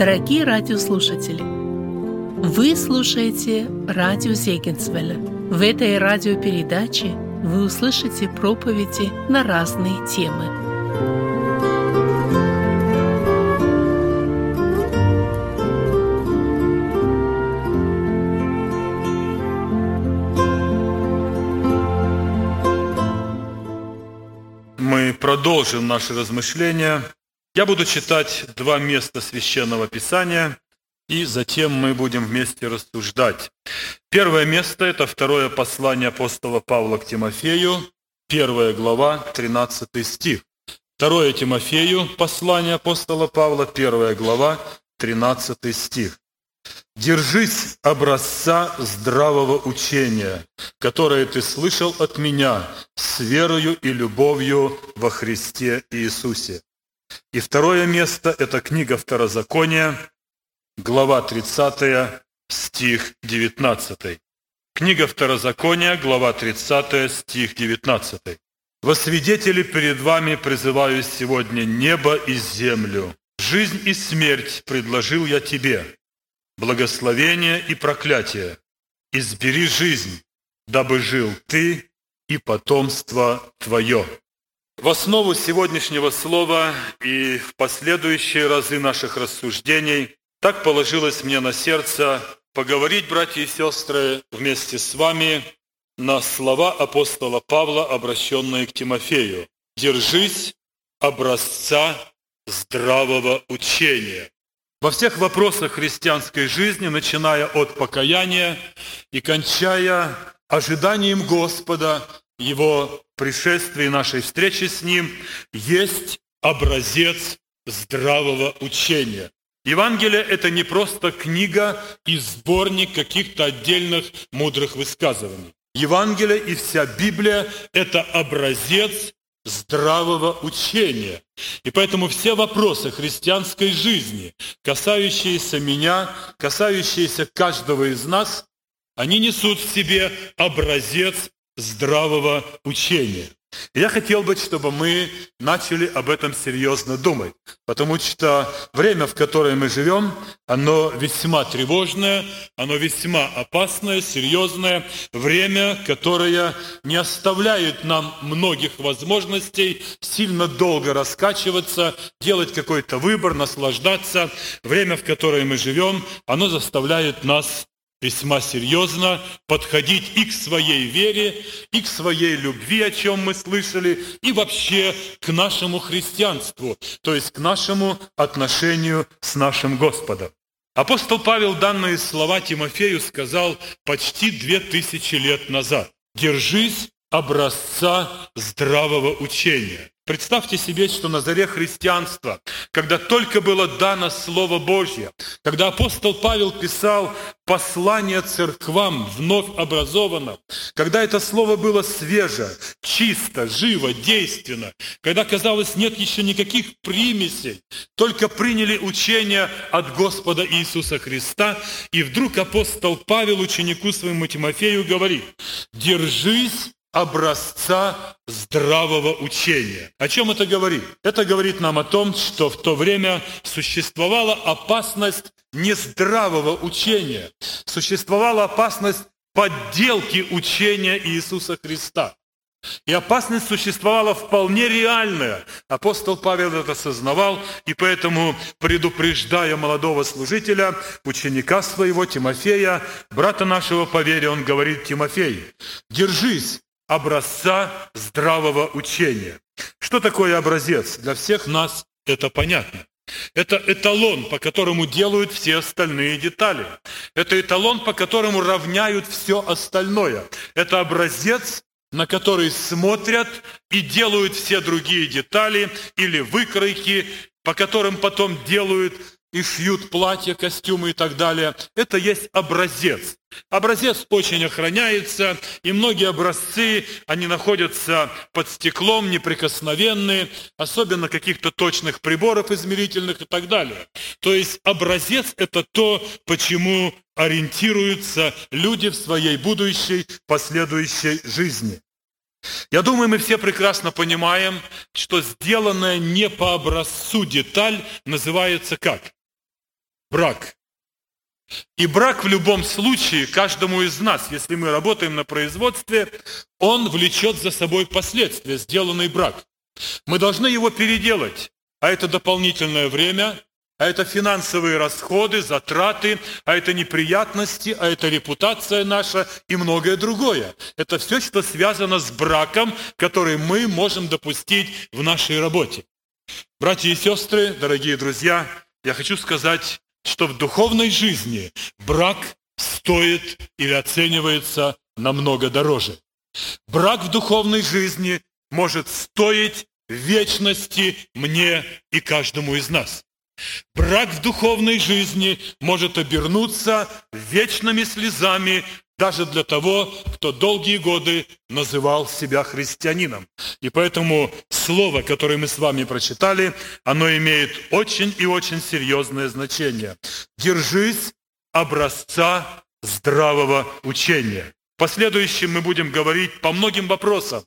Дорогие радиослушатели, вы слушаете радио Зегенсвелля. В этой радиопередаче вы услышите проповеди на разные темы. Мы продолжим наши размышления. Я буду читать два места Священного Писания, и затем мы будем вместе рассуждать. Первое место – это второе послание апостола Павла к Тимофею, первая глава, 13 стих. Второе Тимофею, послание апостола Павла, первая глава, 13 стих. «Держись образца здравого учения, которое ты слышал от меня с верою и любовью во Христе Иисусе». И второе место – это книга Второзакония, глава 30, стих 19. Книга Второзакония, глава 30, стих 19. «Во свидетели перед вами призываю сегодня небо и землю. Жизнь и смерть предложил я тебе, благословение и проклятие. Избери жизнь, дабы жил ты и потомство твое». В основу сегодняшнего слова и в последующие разы наших рассуждений так положилось мне на сердце поговорить, братья и сестры, вместе с вами на слова апостола Павла, обращенные к Тимофею. «Держись образца здравого учения». Во всех вопросах христианской жизни, начиная от покаяния и кончая ожиданием Господа, Его пришествия и нашей встречи с Ним, есть образец здравого учения. Евангелие – это не просто книга и сборник каких-то отдельных мудрых высказываний. Евангелие и вся Библия – это образец здравого учения. И поэтому все вопросы христианской жизни, касающиеся меня, касающиеся каждого из нас, они несут в себе образец здравого учения. Я хотел бы, чтобы мы начали об этом серьезно думать, потому что время, в которое мы живем, оно весьма тревожное, оно весьма опасное, серьезное, время, которое не оставляет нам многих возможностей сильно долго раскачиваться, делать какой-то выбор, наслаждаться. Время, в которое мы живем, оно заставляет нас весьма серьезно подходить и к своей вере, и к своей любви, о чем мы слышали, и вообще к нашему христианству, то есть к нашему отношению с нашим Господом. Апостол Павел данные слова Тимофею сказал почти две тысячи лет назад. «Держись образца здравого учения». Представьте себе, что на заре христианства, когда только было дано Слово Божье, когда апостол Павел писал послание церквам вновь образованным, когда это слово было свеже, чисто, живо, действенно, когда, казалось, нет еще никаких примесей, только приняли учение от Господа Иисуса Христа, и вдруг апостол Павел ученику своему Тимофею говорит, «Держись образца здравого учения. О чем это говорит? Это говорит нам о том, что в то время существовала опасность нездравого учения, существовала опасность подделки учения Иисуса Христа. И опасность существовала вполне реальная. Апостол Павел это осознавал, и поэтому, предупреждая молодого служителя, ученика своего Тимофея, брата нашего по вере, он говорит Тимофей, держись образца здравого учения. Что такое образец? Для всех нас это понятно. Это эталон, по которому делают все остальные детали. Это эталон, по которому равняют все остальное. Это образец, на который смотрят и делают все другие детали или выкройки, по которым потом делают и шьют платья, костюмы и так далее. Это есть образец. Образец очень охраняется, и многие образцы, они находятся под стеклом, неприкосновенные, особенно каких-то точных приборов измерительных и так далее. То есть образец – это то, почему ориентируются люди в своей будущей последующей жизни. Я думаю, мы все прекрасно понимаем, что сделанная не по образцу деталь называется как? Брак. И брак в любом случае, каждому из нас, если мы работаем на производстве, он влечет за собой последствия, сделанный брак. Мы должны его переделать, а это дополнительное время, а это финансовые расходы, затраты, а это неприятности, а это репутация наша и многое другое. Это все, что связано с браком, который мы можем допустить в нашей работе. Братья и сестры, дорогие друзья, я хочу сказать, что в духовной жизни брак стоит или оценивается намного дороже. Брак в духовной жизни может стоить вечности мне и каждому из нас. Брак в духовной жизни может обернуться вечными слезами даже для того, кто долгие годы называл себя христианином. И поэтому слово, которое мы с вами прочитали, оно имеет очень и очень серьезное значение. Держись образца здравого учения. В последующем мы будем говорить по многим вопросам,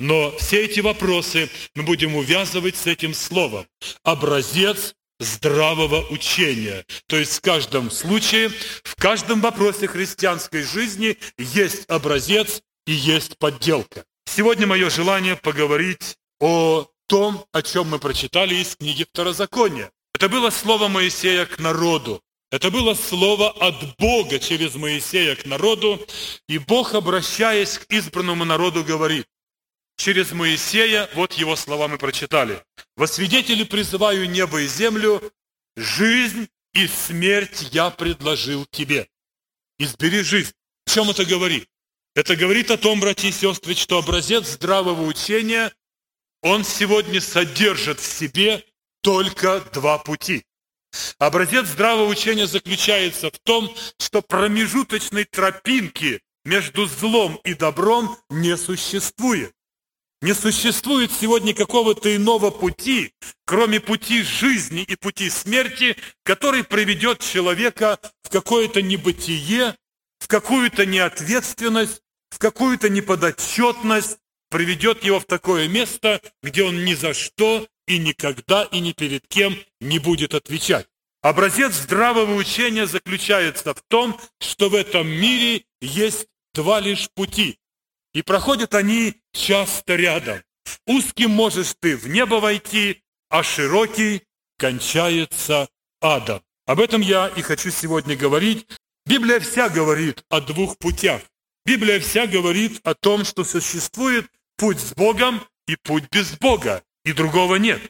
но все эти вопросы мы будем увязывать с этим словом. Образец здравого учения. То есть в каждом случае, в каждом вопросе христианской жизни есть образец и есть подделка. Сегодня мое желание поговорить о том, о чем мы прочитали из книги Второзакония. Это было слово Моисея к народу. Это было слово от Бога через Моисея к народу. И Бог, обращаясь к избранному народу, говорит, через Моисея, вот его слова мы прочитали. «Во свидетели призываю небо и землю, жизнь и смерть я предложил тебе. Избери жизнь». О чем это говорит? Это говорит о том, братья и сестры, что образец здравого учения, он сегодня содержит в себе только два пути. Образец здравого учения заключается в том, что промежуточной тропинки между злом и добром не существует. Не существует сегодня какого-то иного пути, кроме пути жизни и пути смерти, который приведет человека в какое-то небытие, в какую-то неответственность, в какую-то неподотчетность, приведет его в такое место, где он ни за что и никогда и ни перед кем не будет отвечать. Образец здравого учения заключается в том, что в этом мире есть два лишь пути. И проходят они часто рядом. Узким можешь ты в небо войти, а широкий кончается адом. Об этом я и хочу сегодня говорить. Библия вся говорит о двух путях. Библия вся говорит о том, что существует путь с Богом и путь без Бога, и другого нет.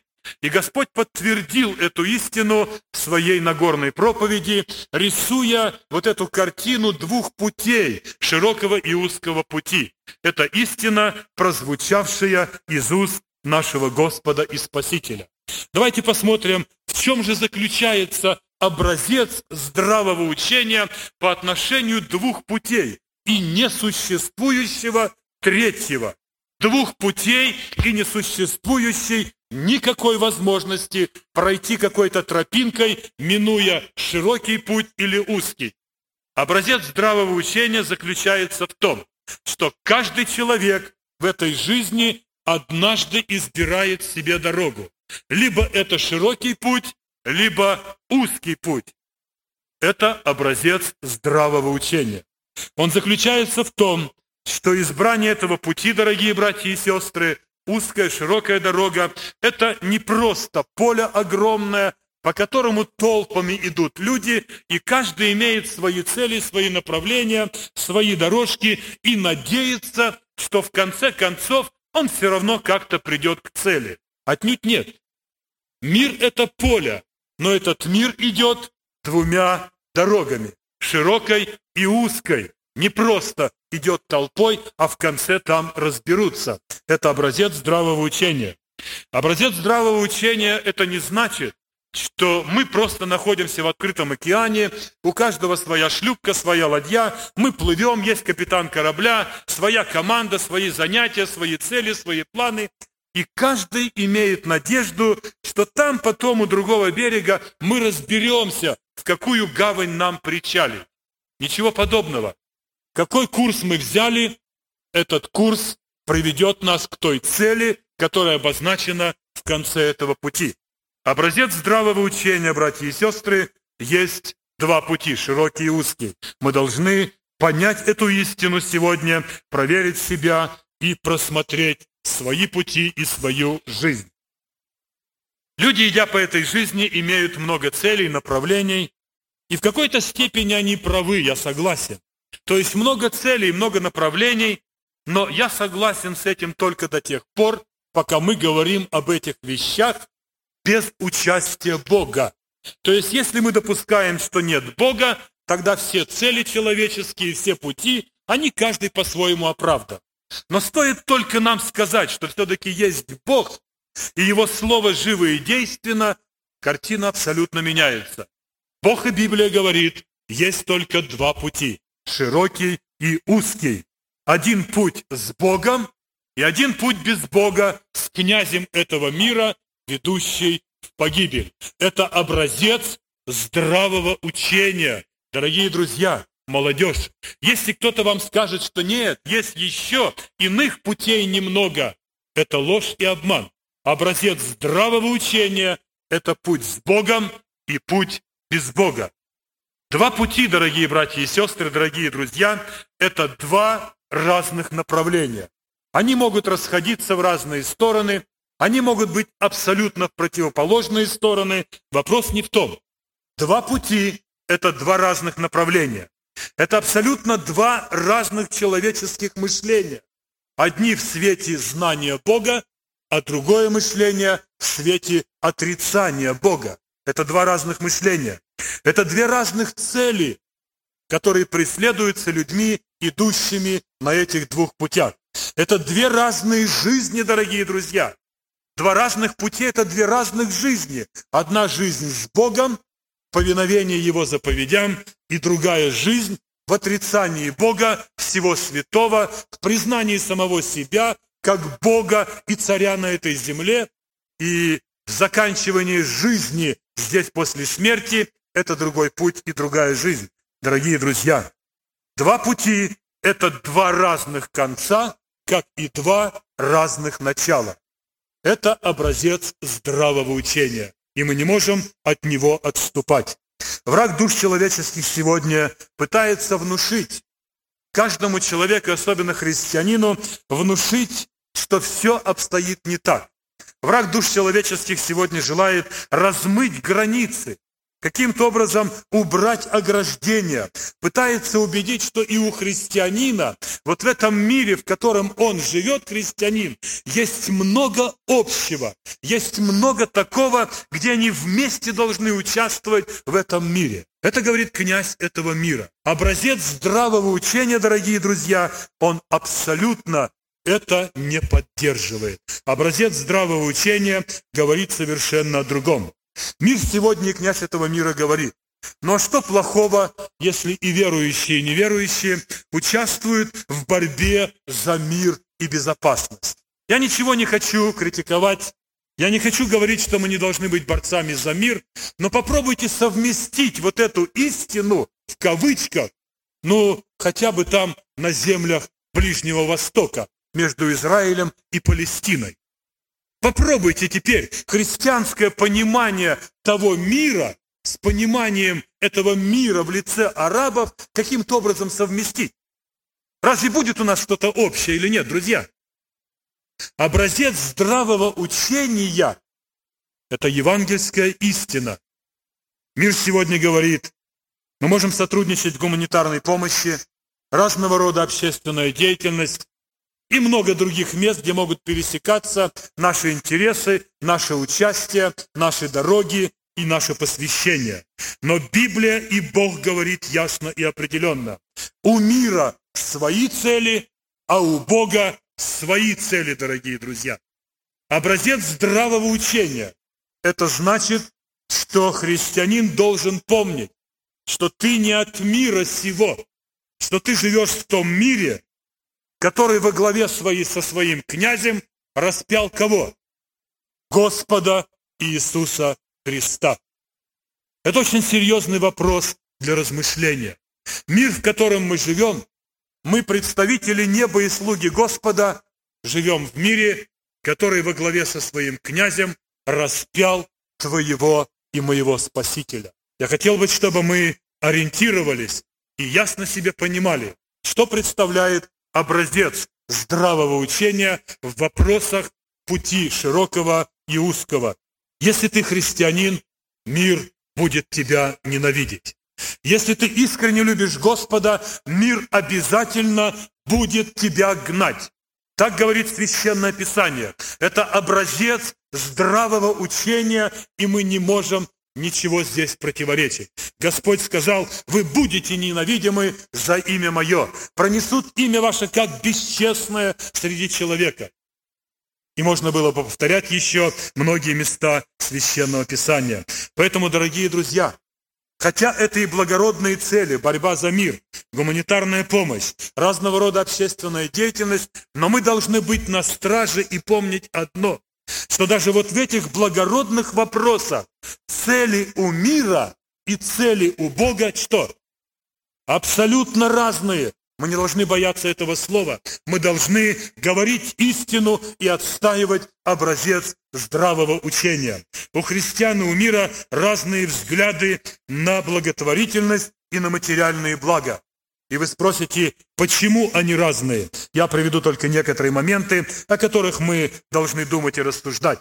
И Господь подтвердил эту истину в своей Нагорной проповеди, рисуя вот эту картину двух путей, широкого и узкого пути. Это истина, прозвучавшая из уст нашего Господа и Спасителя. Давайте посмотрим, в чем же заключается образец здравого учения по отношению двух путей и несуществующего третьего. Двух путей и несуществующей никакой возможности пройти какой-то тропинкой, минуя широкий путь или узкий. Образец здравого учения заключается в том, что каждый человек в этой жизни однажды избирает себе дорогу. Либо это широкий путь, либо узкий путь. Это образец здравого учения. Он заключается в том, что избрание этого пути, дорогие братья и сестры, узкая, широкая дорога. Это не просто поле огромное, по которому толпами идут люди, и каждый имеет свои цели, свои направления, свои дорожки, и надеется, что в конце концов он все равно как-то придет к цели. Отнюдь нет. Мир – это поле, но этот мир идет двумя дорогами – широкой и узкой не просто идет толпой, а в конце там разберутся. Это образец здравого учения. Образец здравого учения – это не значит, что мы просто находимся в открытом океане, у каждого своя шлюпка, своя ладья, мы плывем, есть капитан корабля, своя команда, свои занятия, свои цели, свои планы. И каждый имеет надежду, что там потом у другого берега мы разберемся, в какую гавань нам причалить. Ничего подобного. Какой курс мы взяли, этот курс приведет нас к той цели, которая обозначена в конце этого пути. Образец здравого учения, братья и сестры, есть два пути, широкий и узкий. Мы должны понять эту истину сегодня, проверить себя и просмотреть свои пути и свою жизнь. Люди, идя по этой жизни, имеют много целей, направлений, и в какой-то степени они правы, я согласен. То есть много целей, много направлений, но я согласен с этим только до тех пор, пока мы говорим об этих вещах без участия Бога. То есть, если мы допускаем, что нет Бога, тогда все цели человеческие, все пути, они каждый по-своему оправдан. Но стоит только нам сказать, что все-таки есть Бог, и Его Слово живо и действенно, картина абсолютно меняется. Бог и Библия говорит, есть только два пути, широкий и узкий. Один путь с Богом и один путь без Бога с князем этого мира, ведущий в погибель. Это образец здравого учения. Дорогие друзья, молодежь, если кто-то вам скажет, что нет, есть еще иных путей немного, это ложь и обман. Образец здравого учения – это путь с Богом и путь без Бога. Два пути, дорогие братья и сестры, дорогие друзья, это два разных направления. Они могут расходиться в разные стороны, они могут быть абсолютно в противоположные стороны. Вопрос не в том. Два пути – это два разных направления. Это абсолютно два разных человеческих мышления. Одни в свете знания Бога, а другое мышление в свете отрицания Бога. Это два разных мышления. Это две разных цели, которые преследуются людьми, идущими на этих двух путях. Это две разные жизни, дорогие друзья. Два разных пути – это две разных жизни. Одна жизнь с Богом, повиновение Его заповедям, и другая жизнь в отрицании Бога, всего святого, в признании самого себя, как Бога и царя на этой земле, и в заканчивании жизни здесь после смерти – это другой путь и другая жизнь. Дорогие друзья, два пути – это два разных конца, как и два разных начала. Это образец здравого учения, и мы не можем от него отступать. Враг душ человеческих сегодня пытается внушить каждому человеку, особенно христианину, внушить, что все обстоит не так. Враг душ человеческих сегодня желает размыть границы, каким-то образом убрать ограждения, пытается убедить, что и у христианина, вот в этом мире, в котором он живет, христианин, есть много общего, есть много такого, где они вместе должны участвовать в этом мире. Это говорит князь этого мира. Образец здравого учения, дорогие друзья, он абсолютно это не поддерживает. Образец здравого учения говорит совершенно о другом. Мир сегодня, князь этого мира говорит, но «Ну а что плохого, если и верующие, и неверующие участвуют в борьбе за мир и безопасность? Я ничего не хочу критиковать, я не хочу говорить, что мы не должны быть борцами за мир, но попробуйте совместить вот эту истину, в кавычках, ну, хотя бы там на землях Ближнего Востока, между Израилем и Палестиной. Попробуйте теперь христианское понимание того мира с пониманием этого мира в лице арабов каким-то образом совместить. Разве будет у нас что-то общее или нет, друзья? Образец здравого учения – это евангельская истина. Мир сегодня говорит, мы можем сотрудничать в гуманитарной помощи, разного рода общественная деятельность, и много других мест, где могут пересекаться наши интересы, наше участие, наши дороги и наше посвящение. Но Библия и Бог говорит ясно и определенно. У мира свои цели, а у Бога свои цели, дорогие друзья. Образец здравого учения – это значит, что христианин должен помнить, что ты не от мира сего, что ты живешь в том мире, который во главе своей со своим князем распял кого? Господа Иисуса Христа. Это очень серьезный вопрос для размышления. Мир, в котором мы живем, мы, представители неба и слуги Господа, живем в мире, который во главе со своим князем распял твоего и моего Спасителя. Я хотел бы, чтобы мы ориентировались и ясно себе понимали, что представляет образец здравого учения в вопросах пути широкого и узкого. Если ты христианин, мир будет тебя ненавидеть. Если ты искренне любишь Господа, мир обязательно будет тебя гнать. Так говорит Священное Писание. Это образец здравого учения, и мы не можем ничего здесь противоречить. Господь сказал, вы будете ненавидимы за имя Мое. Пронесут имя ваше как бесчестное среди человека. И можно было бы повторять еще многие места Священного Писания. Поэтому, дорогие друзья, хотя это и благородные цели, борьба за мир, гуманитарная помощь, разного рода общественная деятельность, но мы должны быть на страже и помнить одно, что даже вот в этих благородных вопросах цели у мира и цели у Бога что? Абсолютно разные. Мы не должны бояться этого слова. Мы должны говорить истину и отстаивать образец здравого учения. У христиан и у мира разные взгляды на благотворительность и на материальные блага. И вы спросите, почему они разные? Я приведу только некоторые моменты, о которых мы должны думать и рассуждать.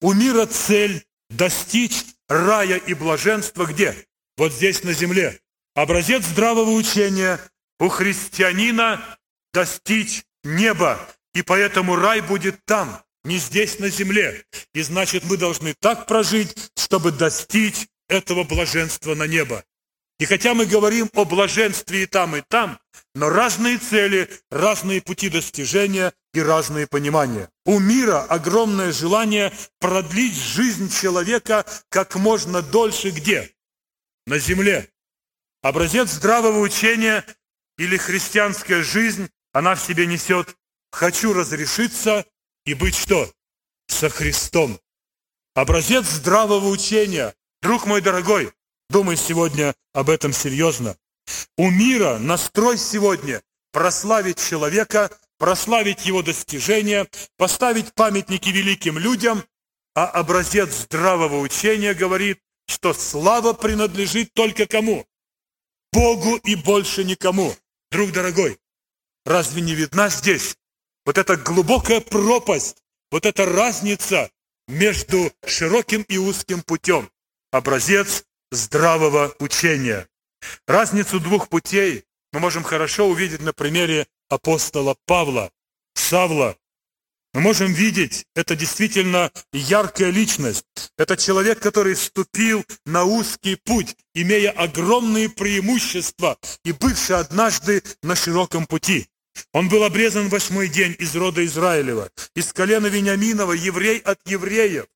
У мира цель достичь рая и блаженства где? Вот здесь на земле. Образец здравого учения у христианина достичь неба, и поэтому рай будет там, не здесь на земле. И значит, мы должны так прожить, чтобы достичь этого блаженства на небо. И хотя мы говорим о блаженстве и там, и там, но разные цели, разные пути достижения и разные понимания. У мира огромное желание продлить жизнь человека как можно дольше где? На земле. Образец здравого учения или христианская жизнь, она в себе несет «хочу разрешиться и быть что? Со Христом». Образец здравого учения. Друг мой дорогой, думай сегодня об этом серьезно. У мира настрой сегодня прославить человека, прославить его достижения, поставить памятники великим людям, а образец здравого учения говорит, что слава принадлежит только кому? Богу и больше никому. Друг дорогой, разве не видна здесь вот эта глубокая пропасть, вот эта разница между широким и узким путем? Образец здравого учения. Разницу двух путей мы можем хорошо увидеть на примере апостола Павла, Савла. Мы можем видеть, это действительно яркая личность. Это человек, который ступил на узкий путь, имея огромные преимущества и бывший однажды на широком пути. Он был обрезан восьмой день из рода Израилева, из колена Вениаминова, еврей от евреев.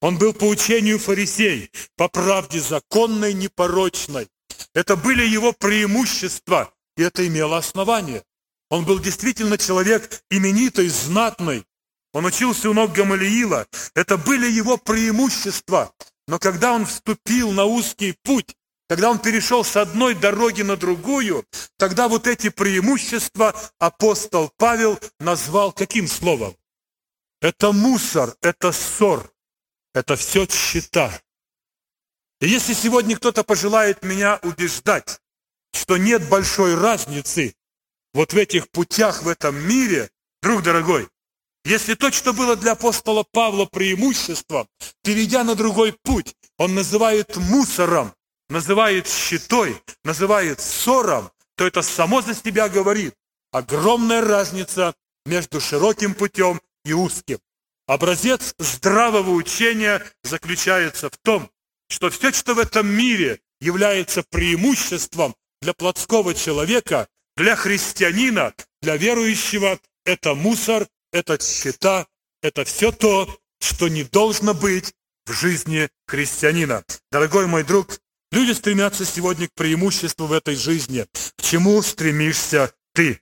Он был по учению фарисей, по правде законной, непорочной. Это были его преимущества, и это имело основание. Он был действительно человек именитый, знатный. Он учился у ног Гамалиила. Это были его преимущества. Но когда он вступил на узкий путь, когда он перешел с одной дороги на другую, тогда вот эти преимущества апостол Павел назвал каким словом? Это мусор, это ссор, это все счета. И если сегодня кто-то пожелает меня убеждать, что нет большой разницы вот в этих путях в этом мире, друг дорогой, если то, что было для апостола Павла преимуществом, перейдя на другой путь, он называет мусором, называет щитой, называет ссором, то это само за себя говорит. Огромная разница между широким путем и узким. Образец здравого учения заключается в том, что все, что в этом мире является преимуществом для плотского человека, для христианина, для верующего, это мусор, это счета, это все то, что не должно быть в жизни христианина. Дорогой мой друг, люди стремятся сегодня к преимуществу в этой жизни. К чему стремишься ты?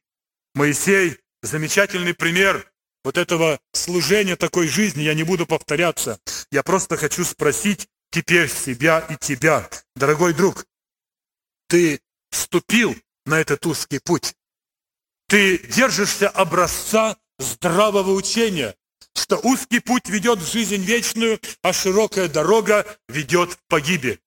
Моисей – замечательный пример вот этого служения такой жизни. Я не буду повторяться. Я просто хочу спросить теперь себя и тебя. Дорогой друг, ты вступил на этот узкий путь. Ты держишься образца здравого учения, что узкий путь ведет в жизнь вечную, а широкая дорога ведет в погибель.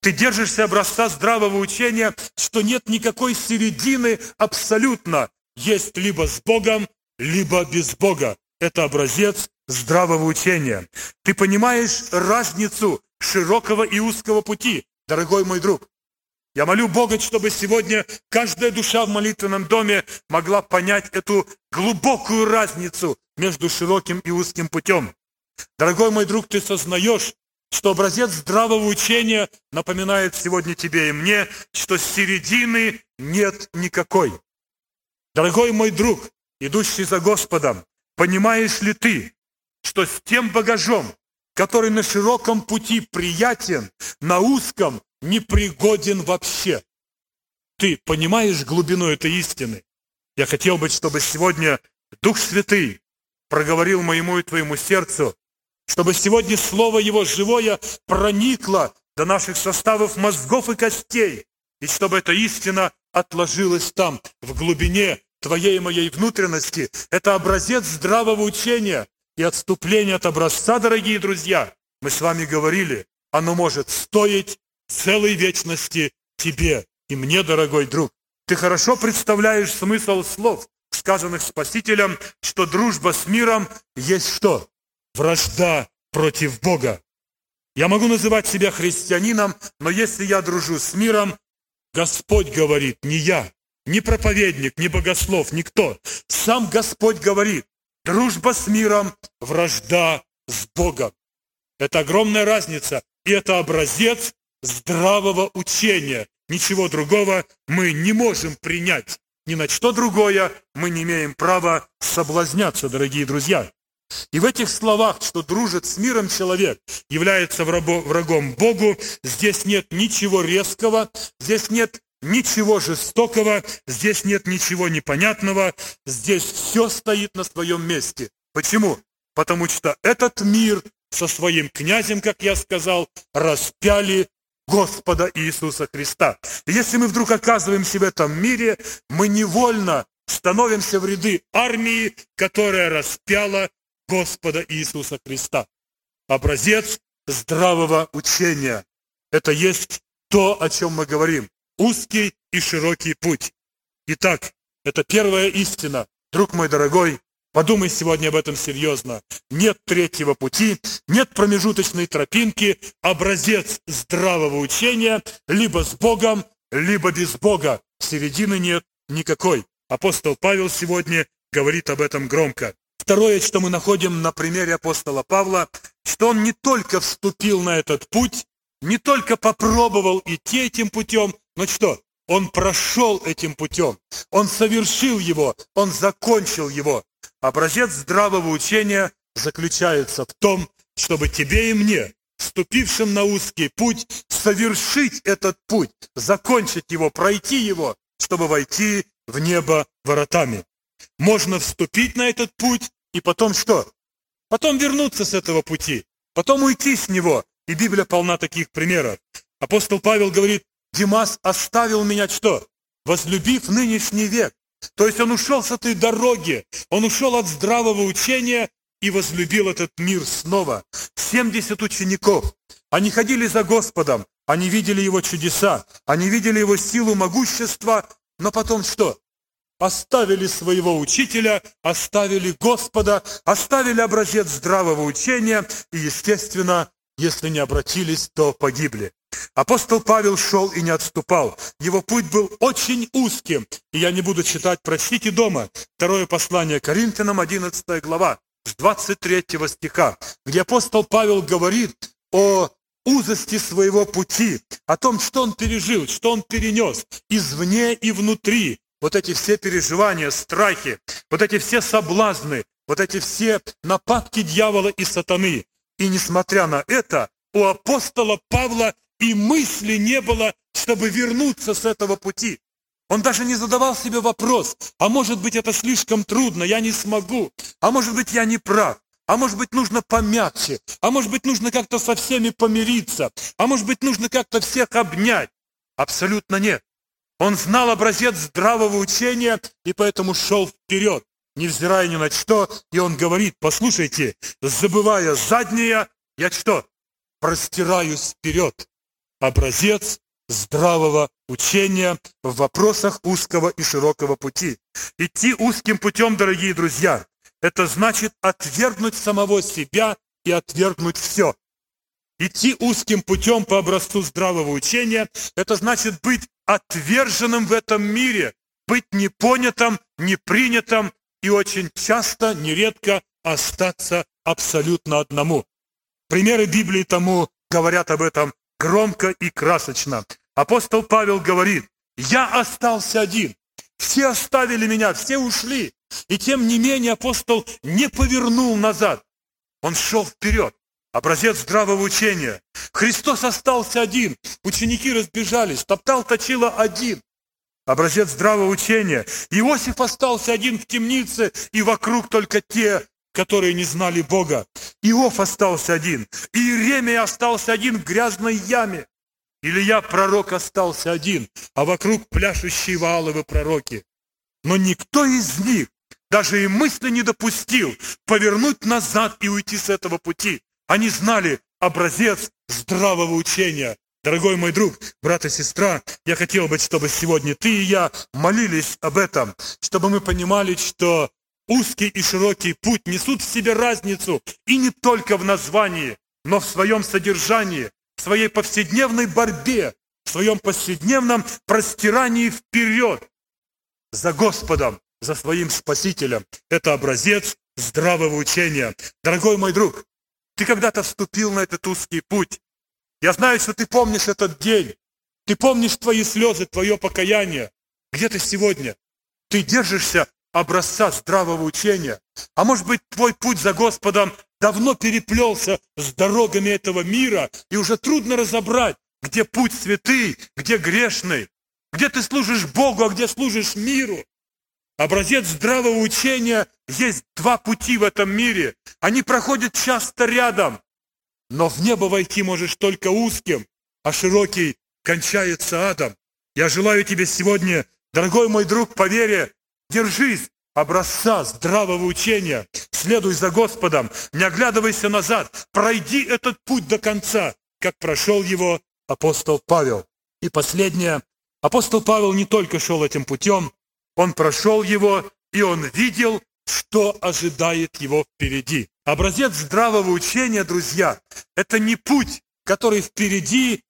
Ты держишься образца здравого учения, что нет никакой середины абсолютно. Есть либо с Богом, либо без Бога. Это образец здравого учения. Ты понимаешь разницу широкого и узкого пути, дорогой мой друг. Я молю Бога, чтобы сегодня каждая душа в молитвенном доме могла понять эту глубокую разницу между широким и узким путем. Дорогой мой друг, ты сознаешь, что образец здравого учения напоминает сегодня тебе и мне, что середины нет никакой. Дорогой мой друг, идущий за Господом, понимаешь ли ты, что с тем багажом, который на широком пути приятен, на узком непригоден вообще. Ты понимаешь глубину этой истины? Я хотел бы, чтобы сегодня Дух Святый проговорил моему и твоему сердцу, чтобы сегодня Слово Его живое проникло до наших составов мозгов и костей, и чтобы эта истина отложилась там, в глубине твоей и моей внутренности. Это образец здравого учения и отступления от образца, дорогие друзья. Мы с вами говорили, оно может стоить целой вечности тебе и мне, дорогой друг. Ты хорошо представляешь смысл слов, сказанных Спасителем, что дружба с миром есть что? Вражда против Бога. Я могу называть себя христианином, но если я дружу с миром, Господь говорит, не я, не проповедник, не богослов, никто. Сам Господь говорит, дружба с миром, вражда с Богом. Это огромная разница, и это образец здравого учения. Ничего другого мы не можем принять. Ни на что другое мы не имеем права соблазняться, дорогие друзья. И в этих словах, что дружит с миром человек, является врагом Богу, здесь нет ничего резкого, здесь нет ничего жестокого, здесь нет ничего непонятного, здесь все стоит на своем месте. Почему? Потому что этот мир со своим князем, как я сказал, распяли Господа Иисуса Христа. И если мы вдруг оказываемся в этом мире, мы невольно становимся в ряды армии, которая распяла Господа Иисуса Христа. Образец здравого учения. Это есть то, о чем мы говорим. Узкий и широкий путь. Итак, это первая истина. Друг мой дорогой, Подумай сегодня об этом серьезно. Нет третьего пути, нет промежуточной тропинки, образец здравого учения либо с Богом, либо без Бога. Середины нет никакой. Апостол Павел сегодня говорит об этом громко. Второе, что мы находим на примере апостола Павла, что он не только вступил на этот путь, не только попробовал идти этим путем, но что? Он прошел этим путем, он совершил его, он закончил его. Образец здравого учения заключается в том, чтобы тебе и мне, вступившим на узкий путь, совершить этот путь, закончить его, пройти его, чтобы войти в небо воротами. Можно вступить на этот путь и потом что? Потом вернуться с этого пути, потом уйти с него. И Библия полна таких примеров. Апостол Павел говорит, Димас оставил меня что? Возлюбив нынешний век. То есть он ушел с этой дороги, он ушел от здравого учения и возлюбил этот мир снова. 70 учеников, они ходили за Господом, они видели Его чудеса, они видели Его силу, могущество, но потом что? Оставили своего учителя, оставили Господа, оставили образец здравого учения и, естественно, если не обратились, то погибли. Апостол Павел шел и не отступал. Его путь был очень узким. И я не буду читать, прочтите дома. Второе послание Коринфянам, 11 глава, с 23 стиха, где апостол Павел говорит о узости своего пути, о том, что он пережил, что он перенес извне и внутри. Вот эти все переживания, страхи, вот эти все соблазны, вот эти все нападки дьявола и сатаны. И несмотря на это, у апостола Павла и мысли не было, чтобы вернуться с этого пути. Он даже не задавал себе вопрос, а может быть это слишком трудно, я не смогу, а может быть я не прав, а может быть нужно помягче, а может быть нужно как-то со всеми помириться, а может быть нужно как-то всех обнять. Абсолютно нет. Он знал образец здравого учения и поэтому шел вперед, невзирая ни на что, и он говорит, послушайте, забывая заднее, я что? Простираюсь вперед образец здравого учения в вопросах узкого и широкого пути. Идти узким путем, дорогие друзья, это значит отвергнуть самого себя и отвергнуть все. Идти узким путем по образцу здравого учения – это значит быть отверженным в этом мире, быть непонятым, непринятым и очень часто, нередко остаться абсолютно одному. Примеры Библии тому говорят об этом громко и красочно. Апостол Павел говорит, «Я остался один, все оставили меня, все ушли». И тем не менее апостол не повернул назад. Он шел вперед. Образец здравого учения. Христос остался один. Ученики разбежались. Топтал, точило один. Образец здравого учения. Иосиф остался один в темнице, и вокруг только те, которые не знали Бога. Иов остался один. Иеремия остался один в грязной яме. Илья, пророк, остался один, а вокруг пляшущие вааловы пророки. Но никто из них даже и мысли не допустил повернуть назад и уйти с этого пути. Они знали образец здравого учения. Дорогой мой друг, брат и сестра, я хотел бы, чтобы сегодня ты и я молились об этом, чтобы мы понимали, что узкий и широкий путь несут в себе разницу и не только в названии, но в своем содержании, в своей повседневной борьбе, в своем повседневном простирании вперед за Господом, за своим Спасителем. Это образец здравого учения. Дорогой мой друг, ты когда-то вступил на этот узкий путь. Я знаю, что ты помнишь этот день. Ты помнишь твои слезы, твое покаяние. Где ты сегодня? Ты держишься образца здравого учения. А может быть, твой путь за Господом давно переплелся с дорогами этого мира, и уже трудно разобрать, где путь святый, где грешный, где ты служишь Богу, а где служишь миру. Образец здравого учения есть два пути в этом мире. Они проходят часто рядом. Но в небо войти можешь только узким, а широкий кончается адом. Я желаю тебе сегодня, дорогой мой друг по вере, держись образца здравого учения, следуй за Господом, не оглядывайся назад, пройди этот путь до конца, как прошел его апостол Павел. И последнее, апостол Павел не только шел этим путем, он прошел его, и он видел, что ожидает его впереди. Образец здравого учения, друзья, это не путь, который впереди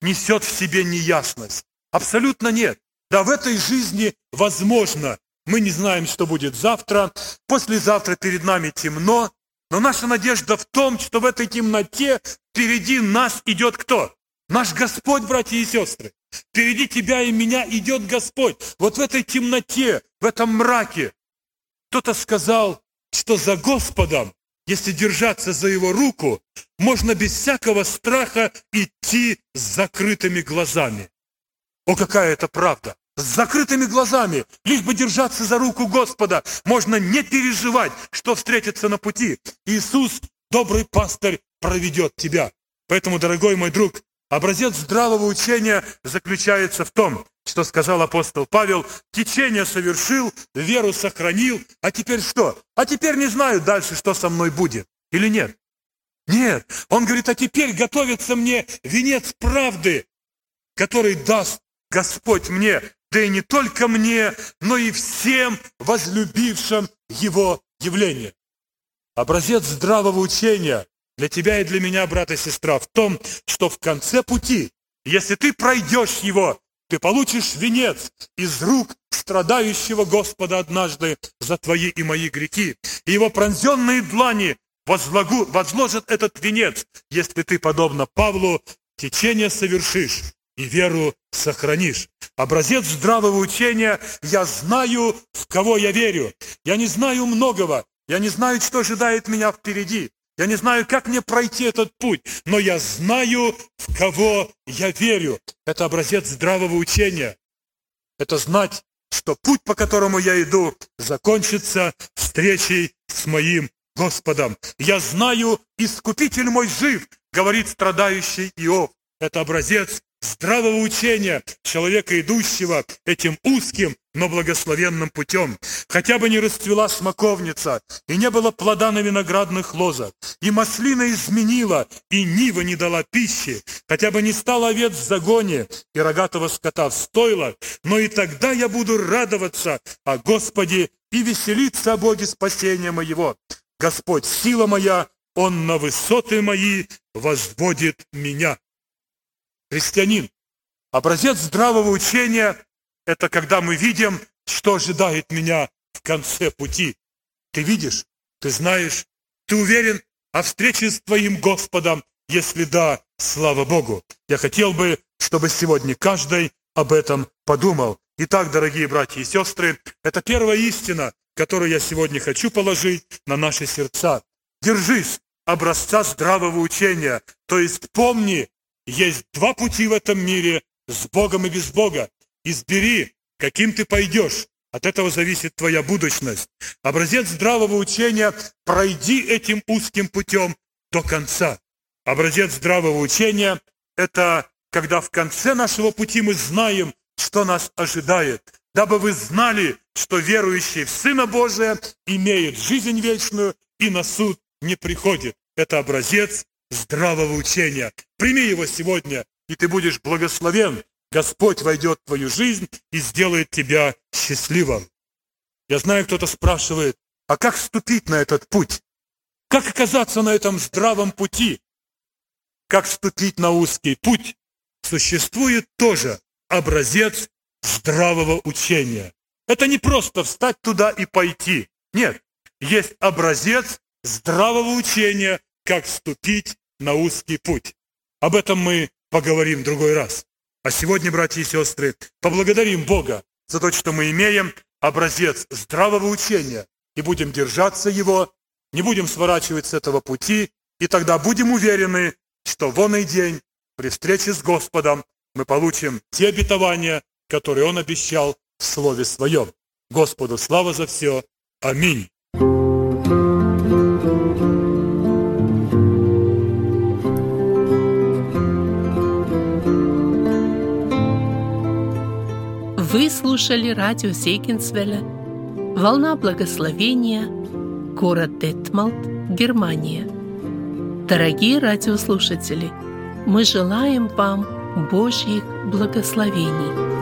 несет в себе неясность. Абсолютно нет. Да, в этой жизни возможно. Мы не знаем, что будет завтра. Послезавтра перед нами темно. Но наша надежда в том, что в этой темноте впереди нас идет кто? Наш Господь, братья и сестры. Впереди тебя и меня идет Господь. Вот в этой темноте, в этом мраке. Кто-то сказал, что за Господом, если держаться за Его руку, можно без всякого страха идти с закрытыми глазами. О, какая это правда! С закрытыми глазами, лишь бы держаться за руку Господа, можно не переживать, что встретится на пути. Иисус, добрый пастырь, проведет тебя. Поэтому, дорогой мой друг, Образец здравого учения заключается в том, что сказал апостол Павел, течение совершил, веру сохранил, а теперь что? А теперь не знаю дальше, что со мной будет. Или нет? Нет. Он говорит, а теперь готовится мне венец правды, который даст Господь мне, да и не только мне, но и всем возлюбившим Его явление. Образец здравого учения для тебя и для меня, брат и сестра, в том, что в конце пути, если ты пройдешь его, ты получишь венец из рук страдающего Господа однажды за твои и мои грехи. И его пронзенные длани возлагу, возложат этот венец, если ты, подобно Павлу, течение совершишь и веру сохранишь. Образец здравого учения «Я знаю, в кого я верю». Я не знаю многого, я не знаю, что ожидает меня впереди. Я не знаю, как мне пройти этот путь, но я знаю, в кого я верю. Это образец здравого учения. Это знать, что путь, по которому я иду, закончится встречей с моим Господом. Я знаю, Искупитель мой жив, говорит страдающий Иов. Это образец здравого учения человека, идущего этим узким, но благословенным путем. Хотя бы не расцвела смоковница, и не было плода на виноградных лозах, и маслина изменила, и нива не дала пищи, хотя бы не стал овец в загоне, и рогатого скота в стойлах, но и тогда я буду радоваться о Господе и веселиться о Боге спасения моего. Господь, сила моя, Он на высоты мои возводит меня. Христианин, образец здравого учения – это когда мы видим, что ожидает меня в конце пути. Ты видишь, ты знаешь, ты уверен о встрече с твоим Господом, если да, слава Богу. Я хотел бы, чтобы сегодня каждый об этом подумал. Итак, дорогие братья и сестры, это первая истина, которую я сегодня хочу положить на наши сердца. Держись образца здравого учения, то есть помни, есть два пути в этом мире, с Богом и без Бога. Избери, каким ты пойдешь. От этого зависит твоя будущность. Образец здравого учения – пройди этим узким путем до конца. Образец здравого учения – это когда в конце нашего пути мы знаем, что нас ожидает. Дабы вы знали, что верующий в Сына Божия имеет жизнь вечную и на суд не приходит. Это образец здравого учения. Прими его сегодня, и ты будешь благословен. Господь войдет в твою жизнь и сделает тебя счастливым. Я знаю, кто-то спрашивает, а как вступить на этот путь? Как оказаться на этом здравом пути? Как вступить на узкий путь? Существует тоже образец здравого учения. Это не просто встать туда и пойти. Нет, есть образец здравого учения, как вступить на узкий путь. Об этом мы поговорим в другой раз. А сегодня, братья и сестры, поблагодарим Бога за то, что мы имеем образец здравого учения и будем держаться его, не будем сворачивать с этого пути, и тогда будем уверены, что вон и день при встрече с Господом мы получим те обетования, которые Он обещал в Слове Своем. Господу слава за все. Аминь. Слушали радио Зейкинсвелля «Волна благословения», город Детмалт, Германия. Дорогие радиослушатели, мы желаем вам Божьих благословений –